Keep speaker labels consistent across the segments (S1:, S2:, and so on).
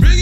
S1: bring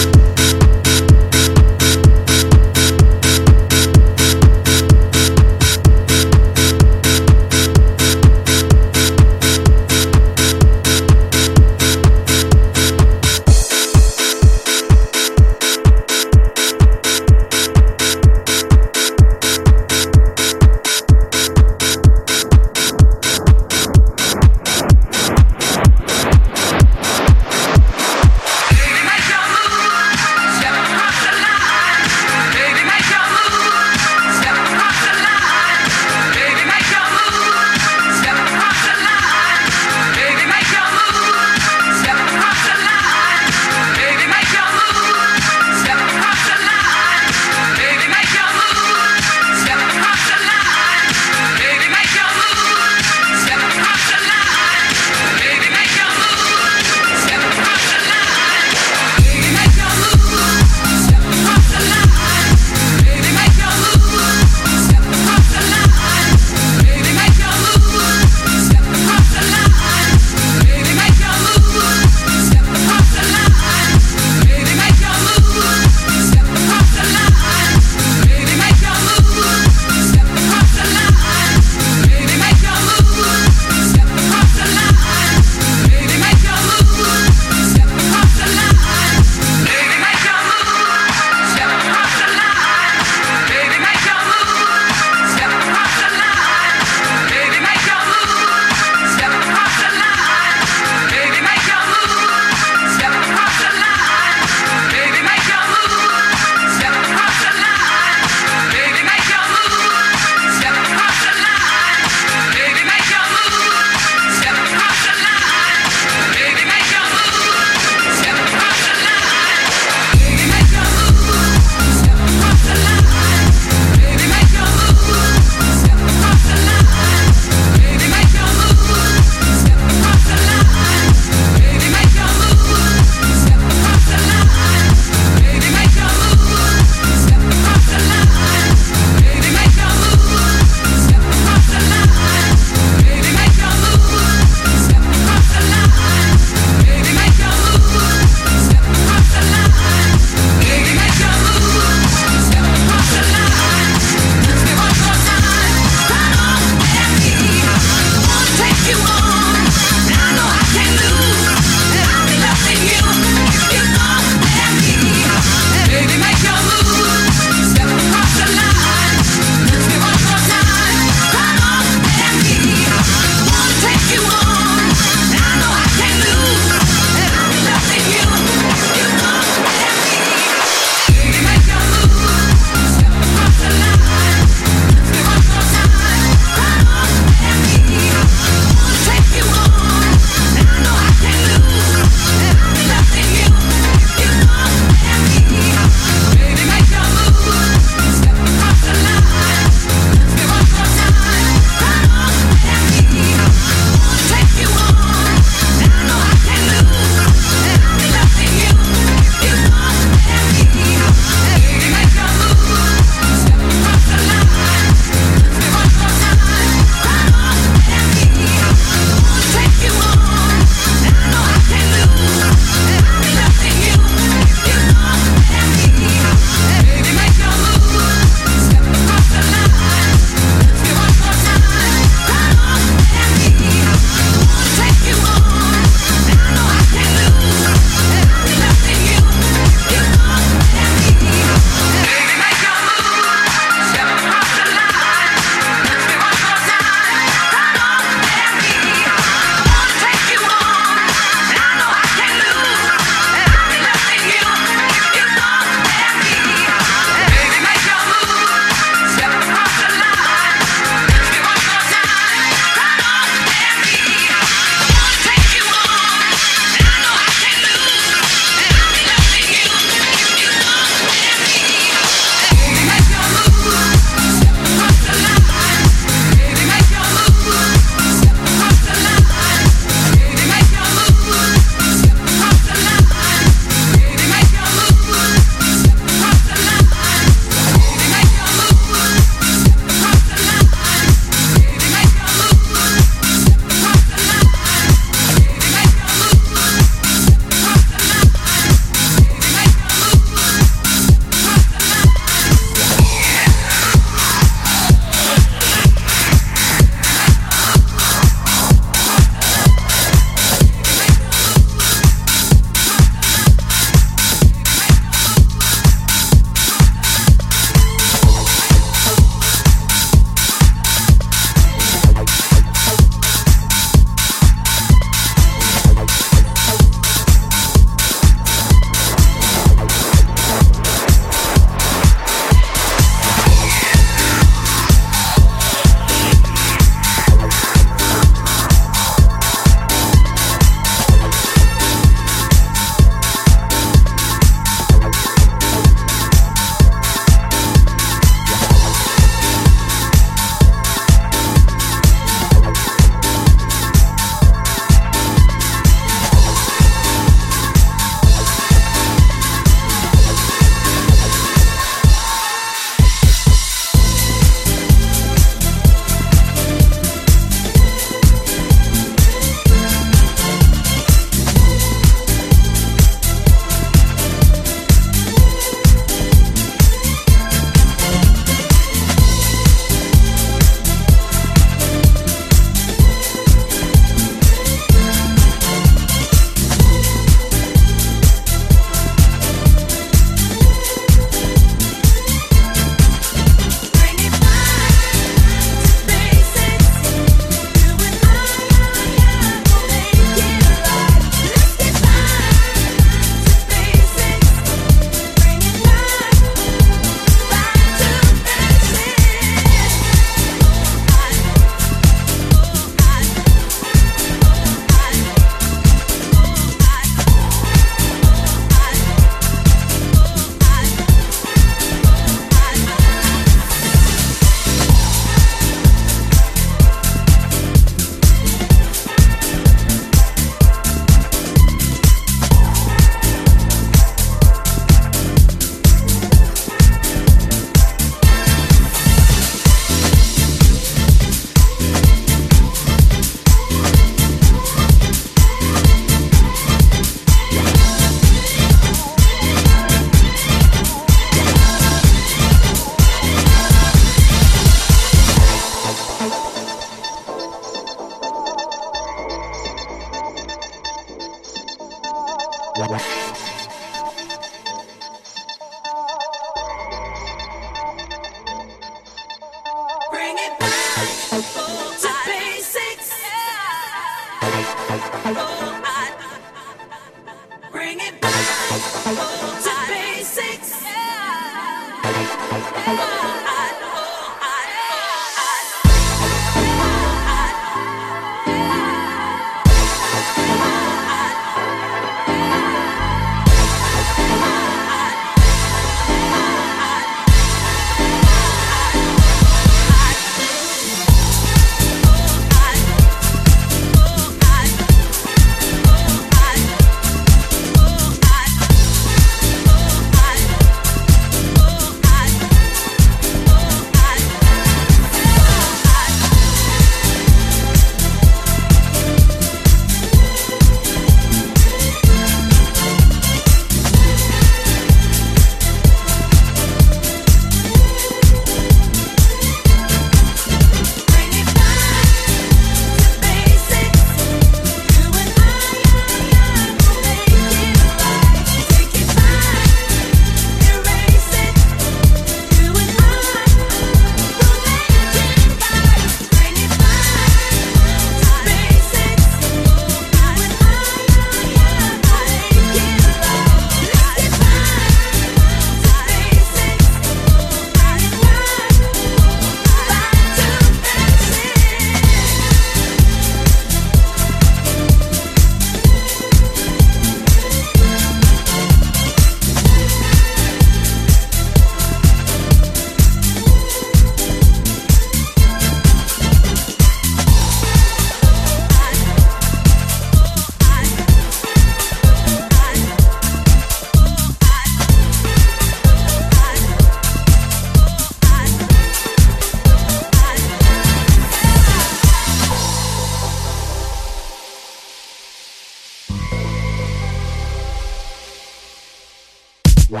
S2: Wow.